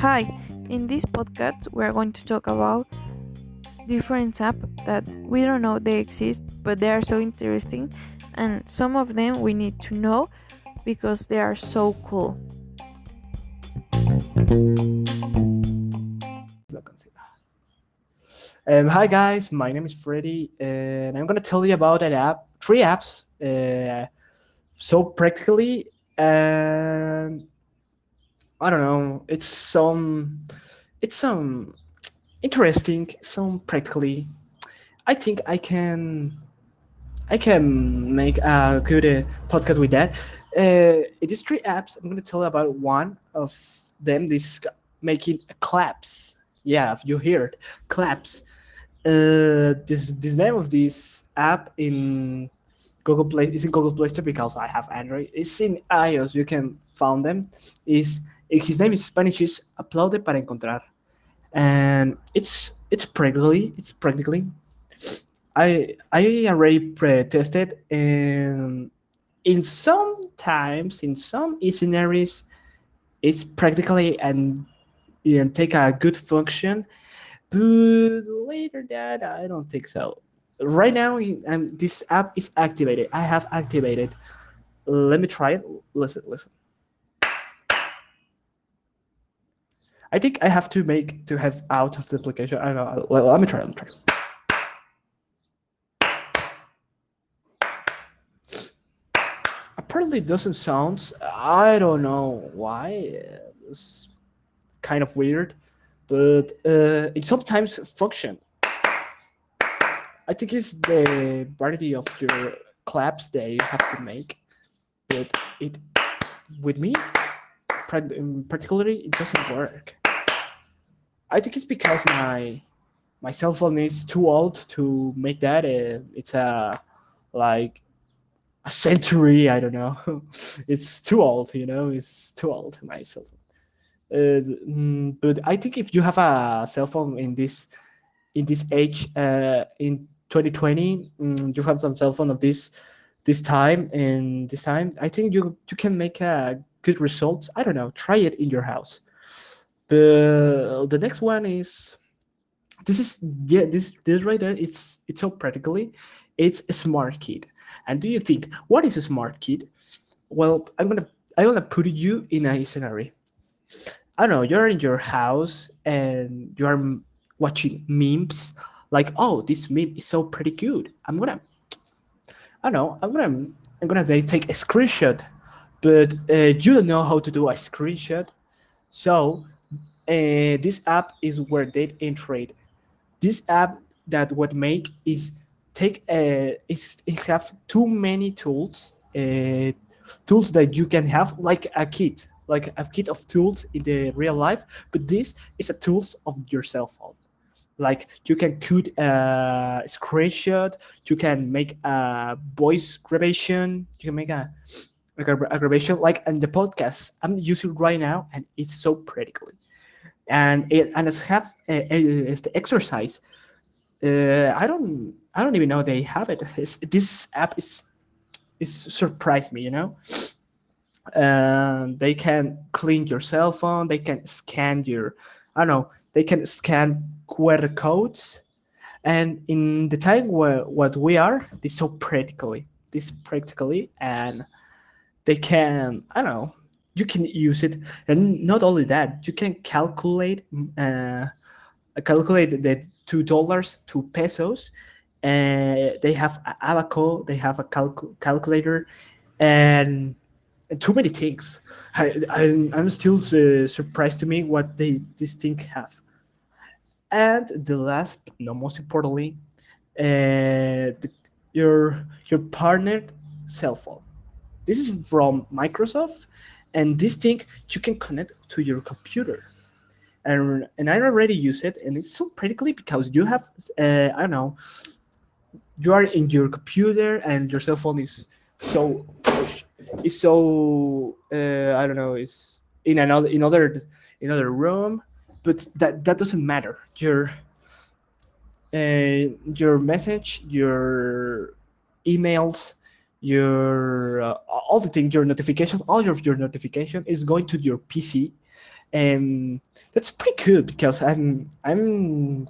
Hi, in this podcast, we are going to talk about different apps that we don't know they exist, but they are so interesting, and some of them we need to know because they are so cool. Um, hi guys, my name is Freddy, and I'm gonna tell you about an app, three apps. Uh, so practically, um, I don't know. It's some, it's some interesting, some practically. I think I can, I can make a good uh, podcast with that. Uh, it is three apps. I'm gonna tell you about one of them. This making claps. Yeah, you hear it, claps uh, this this name of this app in Google Play is in Google Play Store because I have Android. It's in iOS. You can find them. Is eh, his name is Spanish is Aplaude para encontrar, and it's it's practically it's practically. I I already pre-tested and in some times in some scenarios it's practically and, and take a good function but later that I don't think so. Right now, um, this app is activated. I have activated. Let me try it. Listen, listen. I think I have to make to have out of the application. I don't know. Let, let me try. Let me try. Apparently, it doesn't sound. I don't know why. It's kind of weird but uh, it sometimes function. I think it's the variety of your claps that you have to make, but it with me, particularly, it doesn't work. I think it's because my my cell phone is too old to make that. Uh, it's a like a century. I don't know. it's too old. You know, it's too old. My cell phone. Uh, but I think if you have a cell phone in this in this age uh, in 2020, um, you have some cell phone of this this time and this time. I think you you can make a good results. I don't know. Try it in your house. But the next one is this is yeah this this right there. It's it's so practically it's a smart kit And do you think what is a smart kit Well, I'm gonna I'm gonna put you in a scenario I don't know, you're in your house and you are watching memes, like, oh, this meme is so pretty good. I'm gonna, I don't know, I'm gonna, I'm gonna take a screenshot, but uh, you don't know how to do a screenshot. So uh, this app is where they iterate. This app that what make is take a, uh, is it have too many tools, uh, tools that you can have like a kit like a kit of tools in the real life, but this is a tools of your cell phone. Like you can cut a screenshot, you can make a voice gravation, you can make a, like a, gravation like in the podcast I'm using right now, and it's so practically. And it and it's have uh, it's the exercise. Uh, I don't I don't even know they have it. It's, this app is is surprised me, you know and they can clean your cell phone they can scan your i don't know they can scan qr codes and in the time where what we are this so practically this practically and they can i don't know you can use it and not only that you can calculate uh, calculate the two dollars to pesos and uh, they have abaco they have a calc- calculator and too many things. I, I am still uh, surprised to me what they this thing have. And the last, but not most importantly, uh, the, your your partnered cell phone. This is from Microsoft, and this thing you can connect to your computer. And, and I already use it, and it's so practically because you have uh, I don't know, you are in your computer and your cell phone is so is so uh, I don't know is in another in other in other room, but that that doesn't matter. Your uh, your message, your emails, your uh, all the things, your notifications, all of your notification is going to your PC, and that's pretty cool because I'm I'm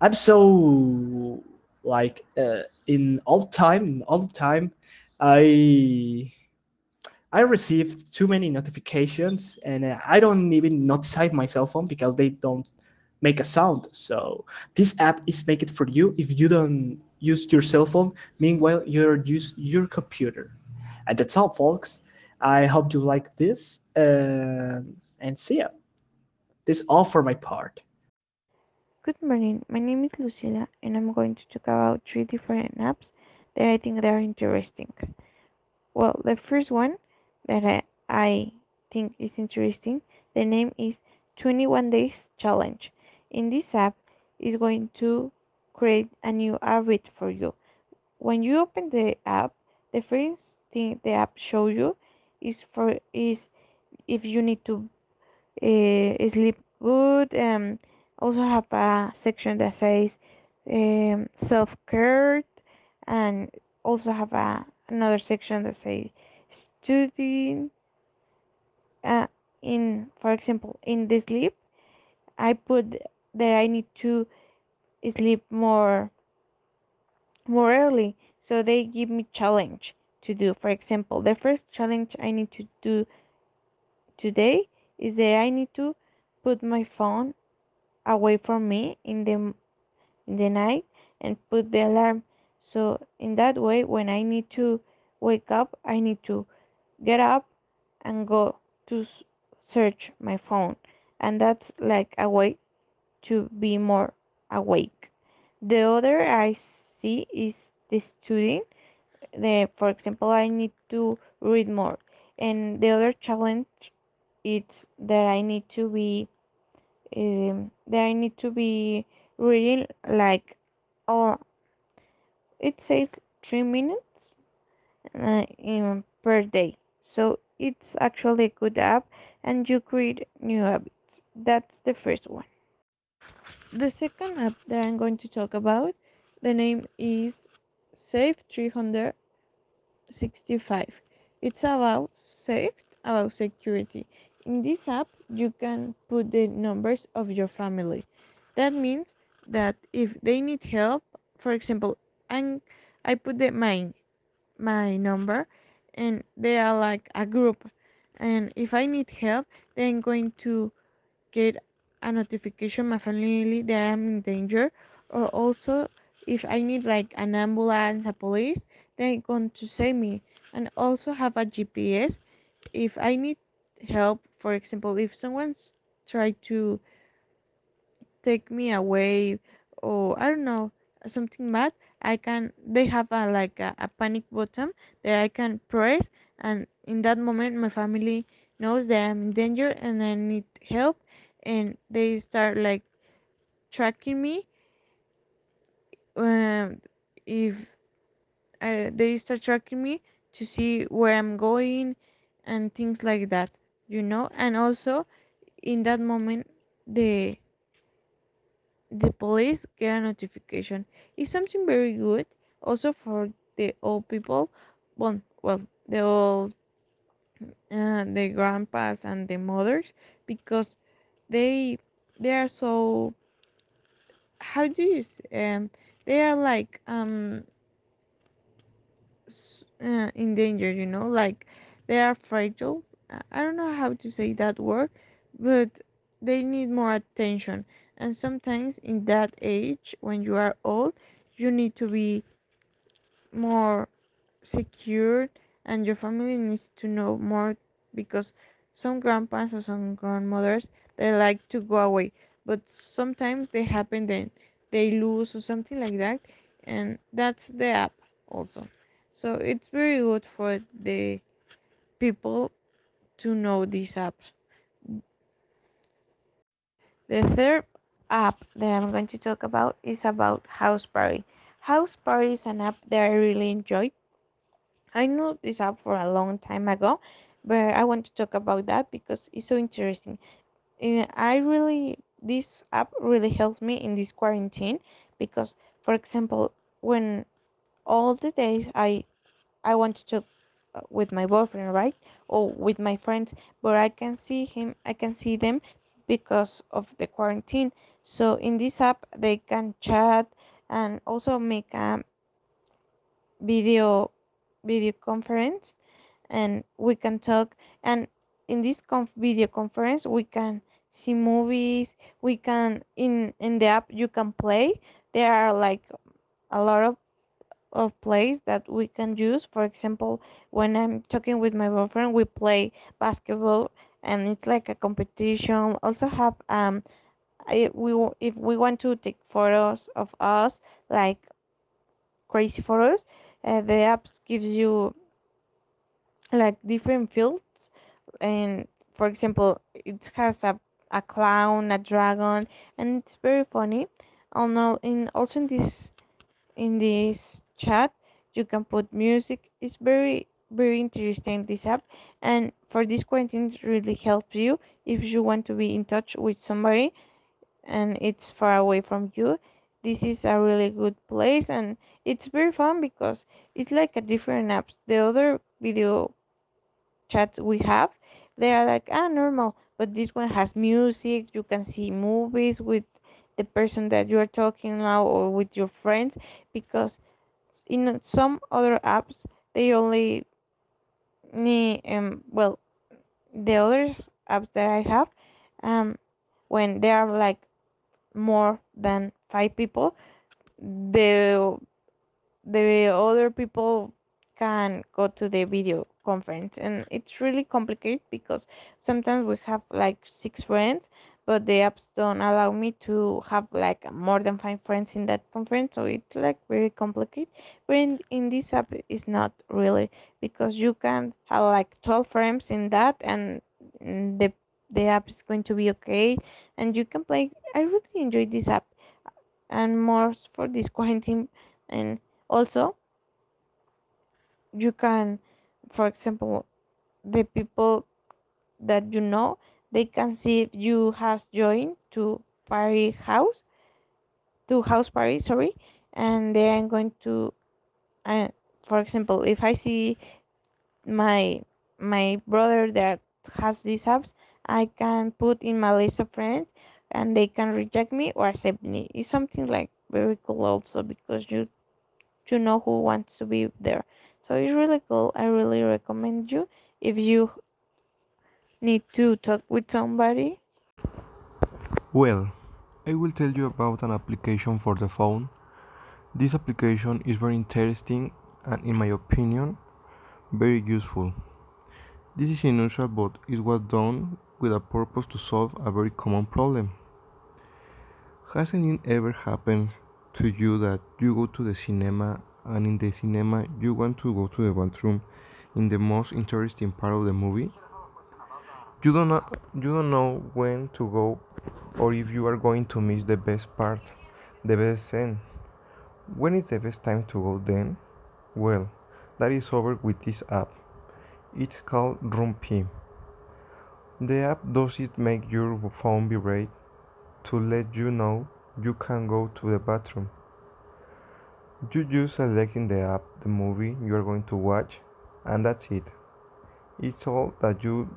I'm so like uh, in all time all the time I I received too many notifications and uh, I don't even notify my cell phone because they don't make a sound. So this app is make it for you if you don't use your cell phone. Meanwhile, you're use your computer. And that's all, folks. I hope you like this uh, and see ya. This is all for my part. Good morning. My name is Lucila, and I'm going to talk about three different apps that I think they are interesting. Well, the first one that I, think is interesting, the name is 21 Days Challenge. In this app, is going to create a new habit for you. When you open the app, the first thing the app show you is for is if you need to uh, sleep good. Um, also have a section that says um, self care, and also have a another section that says studying. Uh, in for example, in the sleep, I put that I need to sleep more more early. So they give me challenge to do. For example, the first challenge I need to do today is that I need to put my phone away from me in the in the night and put the alarm. So in that way, when I need to wake up, I need to get up and go to search my phone, and that's like a way to be more awake. The other I see is the studying. The for example, I need to read more, and the other challenge is that I need to be um, that I need to be reading like oh it says three minutes uh, in, per day. So it's actually a good app, and you create new habits. That's the first one. The second app that I'm going to talk about, the name is Safe 365. It's about safe, about security. In this app, you can put the numbers of your family. That means that if they need help, for example, I'm, I put the, my my number and they are like a group. And if I need help, then going to get a notification my family that I'm in danger. Or also if I need like an ambulance, a police, they're going to save me. And also have a GPS if I need help, for example, if someone's tried to take me away or I don't know something bad, I can they have a like a, a panic button that I can press and in that moment my family knows that I'm in danger and I need help and they start like tracking me. Um, if uh, they start tracking me to see where I'm going and things like that you know? And also in that moment the the police get a notification. It's something very good also for the old people. Well, well, the old, uh, the grandpas and the mothers because they they are so how do you s- um they are like um uh, in danger you know like they are fragile I don't know how to say that word but they need more attention and sometimes in that age when you are old you need to be more secure and your family needs to know more because some grandpas or some grandmothers they like to go away. But sometimes they happen then they lose or something like that and that's the app also. So it's very good for the people to know this app. The third app that i'm going to talk about is about house party house party is an app that i really enjoy I knew this app for a long time ago, but I want to talk about that because it's so interesting. And I really, this app really helps me in this quarantine because, for example, when all the days I I want to uh, with my boyfriend, right? Or with my friends, but I can see him, I can see them because of the quarantine. So in this app, they can chat and also make a video video conference and we can talk. And in this conf- video conference we can see movies we can in in the app you can play. There are like a lot of of plays that we can use. For example when i'm talking with my boyfriend we play basketball and it's like a competition. Also have um I, we if we want to take photos of us like crazy photos uh, the apps gives you like different fields. And for example it has a, a clown a dragon and it's very funny. Although in also in this in this chat you can put music. It's very very interesting this app and for this quarantine it really helps you if you want to be in touch with somebody and it's far away from you this is a really good place and it's very fun because it's like a different app the other video chats we have, they are like ah normal, but this one has music. You can see movies with the person that you are talking now or with your friends because in some other apps they only um well the other apps that I have um when there are like more than five people the the other people can go to the video conference. And it's really complicated because sometimes we have like six friends but the apps don't allow me to have like more than five friends in that conference so it's like very complicated. But in, in this app it's not really because you can have like 12 friends in that and mm, the the app is going to be okay and you can play. I really enjoy this app and more for this quarantine and also you can for example the people that you know they can see if you have joined to party house to house party sorry and they are going to uh, for example if i see my my brother that has these apps i can put in my list of friends and they can reject me or accept me it's something like very cool also because you to know who wants to be there. So it's really cool. I really recommend you if you need to talk with somebody. Well, I will tell you about an application for the phone. This application is very interesting and, in my opinion, very useful. This is unusual, but it was done with a purpose to solve a very common problem. Hasn't it ever happened to you that you go to the cinema and in the cinema you want to go to the bathroom in the most interesting part of the movie? You don't know, you don't know when to go or if you are going to miss the best part, the best scene. When is the best time to go then? Well, that is over with this app. It's called RunPee. The app does it make your phone vibrate to let you know you can go to the bathroom. You just select in the app the movie you are going to watch and that's it. It's all that you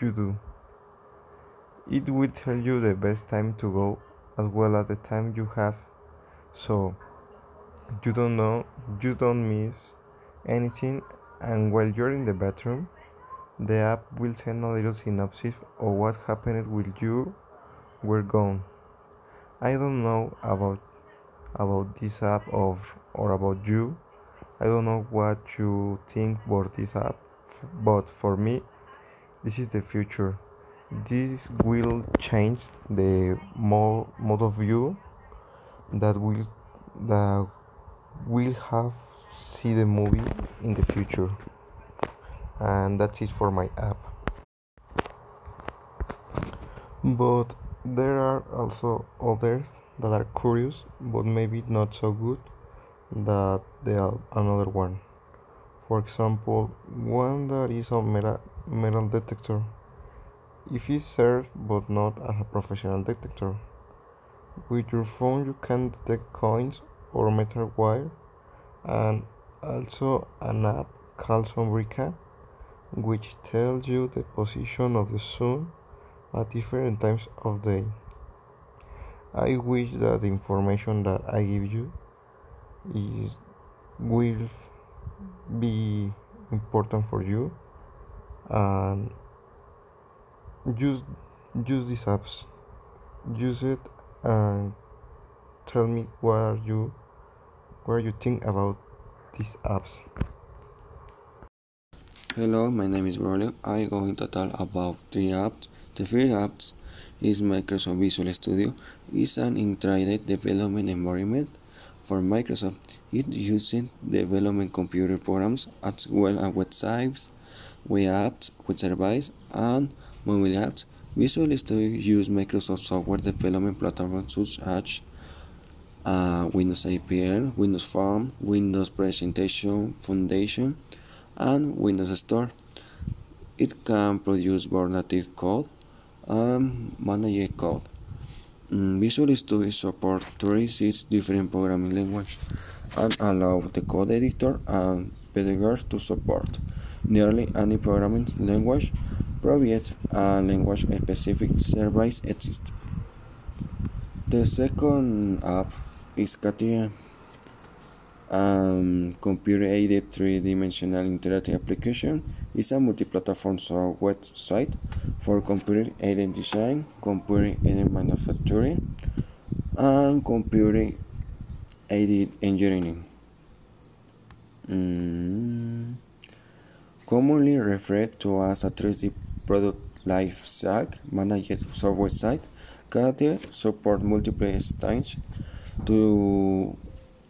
you do. It will tell you the best time to go as well as the time you have so you don't know you don't miss anything and while you're in the bathroom the app will send a little synopsis of what happened while you were gone. I don't know about about this app of or about you. I don't know what you think about this app, but for me, this is the future. This will change the more mode of view that will that will have see the movie in the future. And that's it for my app. But there are also others that are curious but maybe not so good that they are another one. For example, one that is a metal, metal detector. If it serves but not as a professional detector. With your phone you can detect coins or metal wire and also an app called Sombrica, which tells you the position of the sun at different times of day. I wish that the information that I give you is will be important for you and use use these apps. Use it and tell me what are you what you think about these apps. Hello my name is Braulio I'm going to talk about three apps. The first app is Microsoft Visual Studio. It's an integrated development environment for Microsoft. It uses development computer programs as well as websites web apps web services and mobile apps Visual Studio uses Microsoft software development platforms such as uh, Windows APL, Windows Form, Windows Presentation Foundation, and Windows Store. It can produce both native code and managed code. Mm, Visual Studio supports 36 different programming languages and allows the code editor and pedagogues to support nearly any programming language provides a language-specific service exists. The second app is CATIA, um, computer-aided three-dimensional interactive application. is a multi-platform website for computer-aided design, computer-aided manufacturing, and computer-aided engineering. Mm. Commonly referred to as a 3D product life lifecycle managed software site, CATIA supports multiple stages to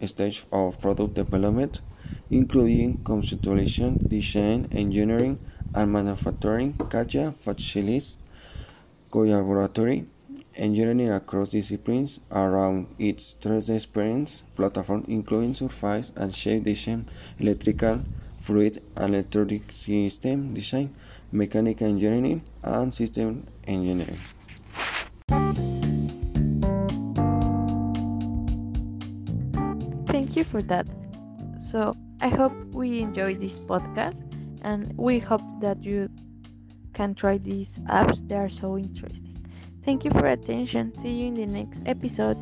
stage of product development, including conceptualization, design, engineering, and manufacturing. CATIA facilitates collaborative engineering across disciplines around its 3D experience platform, including surface and shape design, electrical, fluid and electronic system design, mechanical engineering, and system engineering. Thank you for that. So, I hope we enjoyed this podcast and we hope that you can try these apps. They are so interesting. Thank you for attention. See you in the next episode.